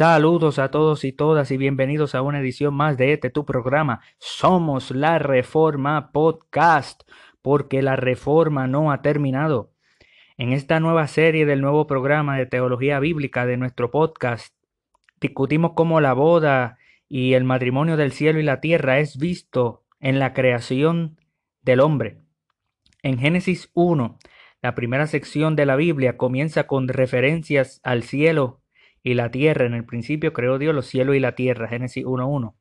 Saludos a todos y todas y bienvenidos a una edición más de este tu programa. Somos la Reforma Podcast, porque la reforma no ha terminado. En esta nueva serie del nuevo programa de teología bíblica de nuestro podcast, discutimos cómo la boda y el matrimonio del cielo y la tierra es visto en la creación del hombre. En Génesis 1, la primera sección de la Biblia comienza con referencias al cielo y la tierra. En el principio creó Dios los cielos y la tierra. Génesis 1.1.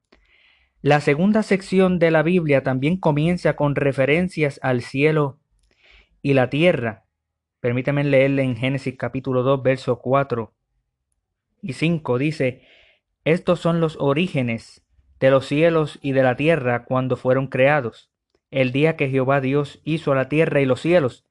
La segunda sección de la Biblia también comienza con referencias al cielo y la tierra. Permítame leerle en Génesis capítulo 2, verso 4 y 5. Dice, estos son los orígenes de los cielos y de la tierra cuando fueron creados, el día que Jehová Dios hizo la tierra y los cielos,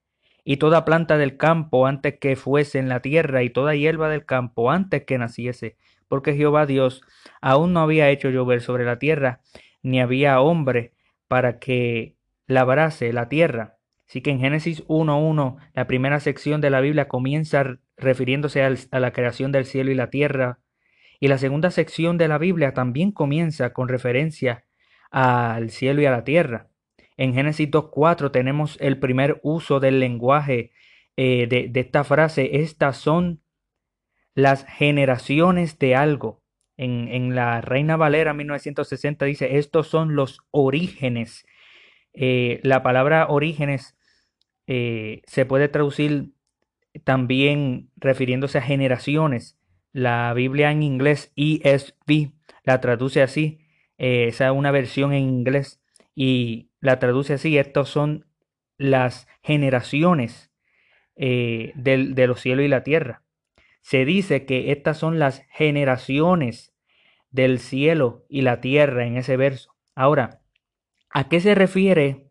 y toda planta del campo antes que fuese en la tierra, y toda hierba del campo antes que naciese, porque Jehová Dios aún no había hecho llover sobre la tierra, ni había hombre para que labrase la tierra. Así que en Génesis 1.1, la primera sección de la Biblia comienza refiriéndose a la creación del cielo y la tierra, y la segunda sección de la Biblia también comienza con referencia al cielo y a la tierra. En Génesis 2.4 tenemos el primer uso del lenguaje eh, de, esta frase. Estas son las generaciones de algo. En, en, la Reina Valera 1960 dice, estos son los orígenes. Eh, la palabra orígenes eh, se puede traducir también refiriéndose a generaciones. La Biblia en inglés ESV la traduce así. esa es una versión en inglés. Y la traduce así, estos son las generaciones eh, de los cielos y la tierra. Se dice que estas son las generaciones del cielo y la tierra en ese verso. Ahora, ¿a qué se refiere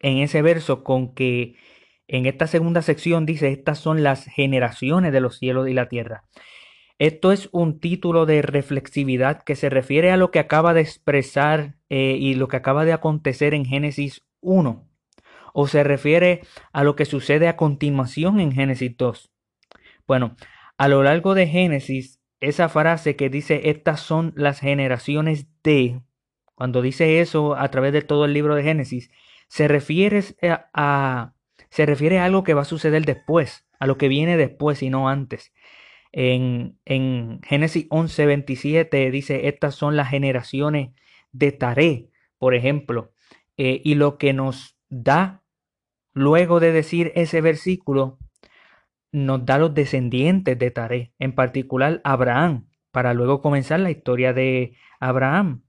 en ese verso con que en esta segunda sección dice estas son las generaciones de los cielos y la tierra? Esto es un título de reflexividad que se refiere a lo que acaba de expresar eh, y lo que acaba de acontecer en Génesis 1, o se refiere a lo que sucede a continuación en Génesis 2. Bueno, a lo largo de Génesis, esa frase que dice estas son las generaciones de, cuando dice eso a través de todo el libro de Génesis, se refiere a, se refiere a algo que va a suceder después, a lo que viene después y no antes. En, en Génesis 11:27 dice, estas son las generaciones de Taré, por ejemplo. Eh, y lo que nos da, luego de decir ese versículo, nos da los descendientes de Taré, en particular Abraham, para luego comenzar la historia de Abraham.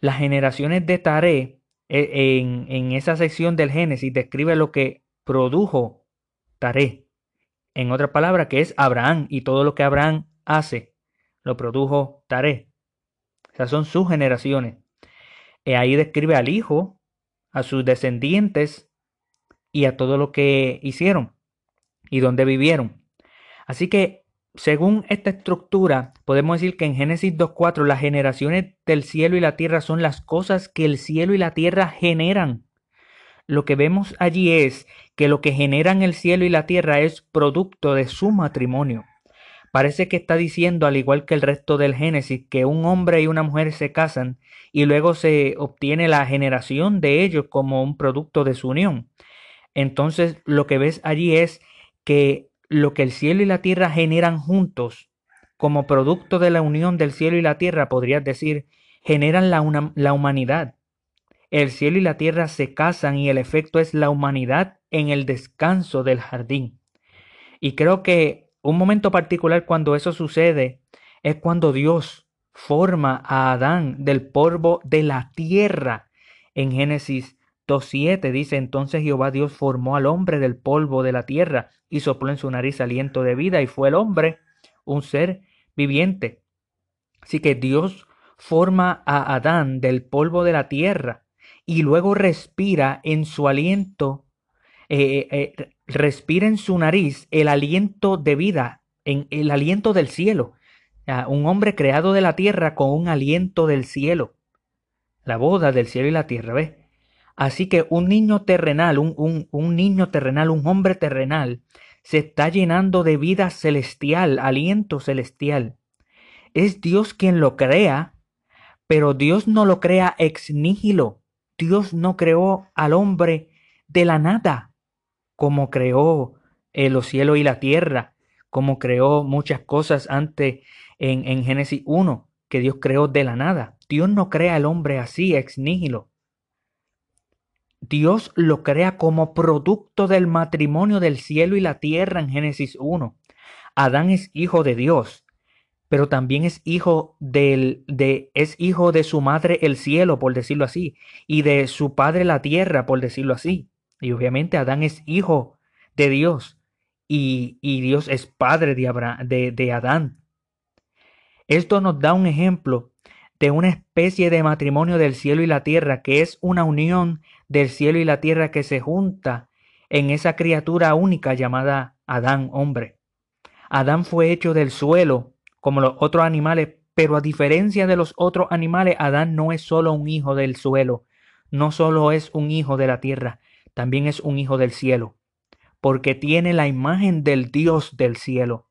Las generaciones de Taré, eh, en, en esa sección del Génesis, describe lo que produjo Taré. En otra palabra, que es Abraham y todo lo que Abraham hace, lo produjo Taré. Esas son sus generaciones. Ahí describe al hijo, a sus descendientes y a todo lo que hicieron y dónde vivieron. Así que, según esta estructura, podemos decir que en Génesis 2.4 las generaciones del cielo y la tierra son las cosas que el cielo y la tierra generan lo que vemos allí es que lo que generan el cielo y la tierra es producto de su matrimonio. Parece que está diciendo, al igual que el resto del Génesis, que un hombre y una mujer se casan y luego se obtiene la generación de ellos como un producto de su unión. Entonces lo que ves allí es que lo que el cielo y la tierra generan juntos, como producto de la unión del cielo y la tierra, podrías decir, generan la, la humanidad. El cielo y la tierra se casan y el efecto es la humanidad en el descanso del jardín. Y creo que un momento particular cuando eso sucede es cuando Dios forma a Adán del polvo de la tierra. En Génesis 2.7 dice entonces Jehová Dios formó al hombre del polvo de la tierra y sopló en su nariz aliento de vida y fue el hombre un ser viviente. Así que Dios forma a Adán del polvo de la tierra y luego respira en su aliento, eh, eh, eh, respira en su nariz el aliento de vida, en el aliento del cielo. un hombre creado de la tierra con un aliento del cielo. La boda del cielo y la tierra, ¿ves? Así que un niño terrenal, un, un, un niño terrenal, un hombre terrenal, se está llenando de vida celestial, aliento celestial. Es Dios quien lo crea, pero Dios no lo crea ex nihilo. Dios no creó al hombre de la nada, como creó eh, los cielos y la tierra, como creó muchas cosas antes en, en Génesis 1, que Dios creó de la nada. Dios no crea al hombre así, ex nihilo. Dios lo crea como producto del matrimonio del cielo y la tierra en Génesis 1. Adán es hijo de Dios, pero también es hijo del, de, es hijo de su madre el cielo, por decirlo así, y de su padre la tierra, por decirlo así. Y obviamente Adán es hijo de Dios, y, y Dios es padre de, de, de Adán. Esto nos da un ejemplo de una especie de matrimonio del cielo y la tierra, que es una unión del cielo y la tierra que se junta en esa criatura única llamada Adán, hombre. Adán fue hecho del suelo, como los otros animales, pero a diferencia de los otros animales, Adán no es solo un hijo del suelo, no solo es un hijo de la tierra, también es un hijo del cielo, porque tiene la imagen del Dios del cielo.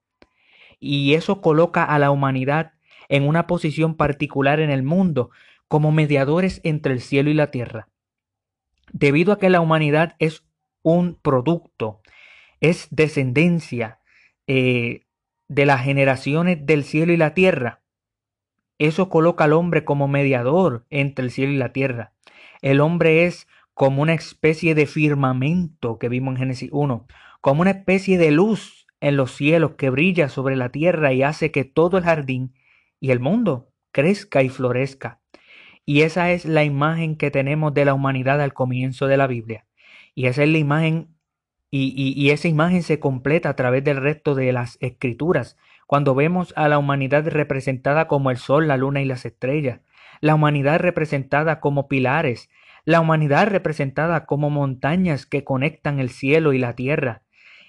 Y eso coloca a la humanidad en una posición particular en el mundo, como mediadores entre el cielo y la tierra. Debido a que la humanidad es un producto, es descendencia eh, de las generaciones del cielo y la tierra, eso coloca al hombre como mediador entre el cielo y la tierra. El hombre es como una especie de firmamento que vimos en Génesis 1, como una especie de luz en los cielos que brilla sobre la tierra y hace que todo el jardín y el mundo crezca y florezca. Y esa es la imagen que tenemos de la humanidad al comienzo de la Biblia. Y esa es la imagen, y, esa imagen se completa a través del resto de las escrituras, cuando vemos a la humanidad representada como el sol, la luna y las estrellas, la humanidad representada como pilares, la humanidad representada como montañas que conectan el cielo y la tierra,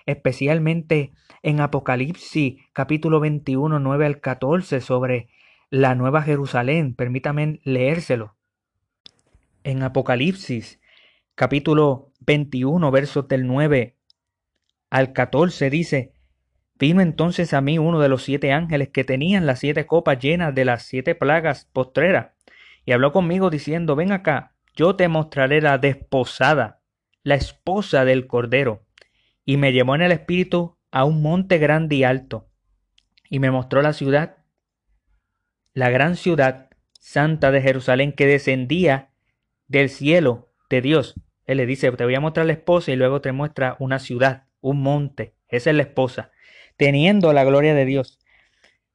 especialmente en Apocalipsis capítulo 21, 9 al 14 sobre la Nueva Jerusalén. Permítame leérselo. En Apocalipsis capítulo 21 versos del 9 al 14 dice, Vino entonces a mí uno de los siete ángeles que tenían las siete copas llenas de las siete plagas postreras, y habló conmigo diciendo, ven acá, yo te mostraré la desposada, la esposa del Cordero y me llevó en el espíritu a un monte grande y alto, y me mostró la ciudad, la gran ciudad santa de Jerusalén que descendía del cielo de Dios. Él le dice, te voy a mostrar la esposa y luego te muestra una ciudad, un monte. Esa es la esposa, teniendo la gloria de Dios.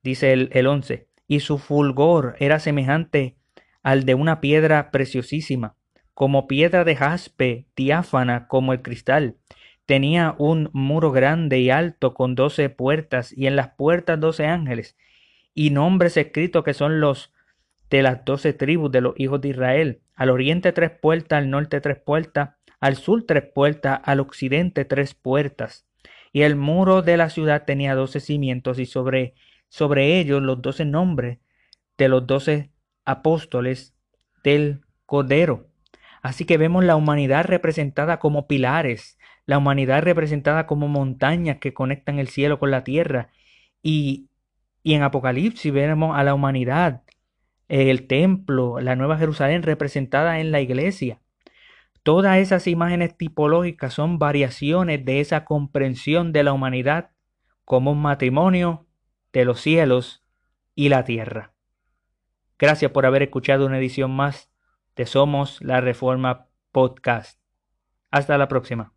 Dice el, el once, y su fulgor era semejante al de una piedra preciosísima, como piedra de jaspe, diáfana como el cristal, Tenía un muro grande y alto con doce puertas y en las puertas doce ángeles y nombres escritos que son los de las doce tribus de los hijos de Israel. Al oriente tres puertas, al norte tres puertas, al sur tres puertas, al occidente tres puertas. Y el muro de la ciudad tenía doce cimientos y sobre, sobre ellos los doce nombres de los doce apóstoles del Cordero. Así que vemos la humanidad representada como pilares, la humanidad representada como montañas que conectan el cielo con la tierra. Y, y en Apocalipsis vemos a la humanidad, el templo, la Nueva Jerusalén representada en la iglesia. Todas esas imágenes tipológicas son variaciones de esa comprensión de la humanidad como un matrimonio de los cielos y la tierra. Gracias por haber escuchado una edición más de Somos la Reforma Podcast. Hasta la próxima.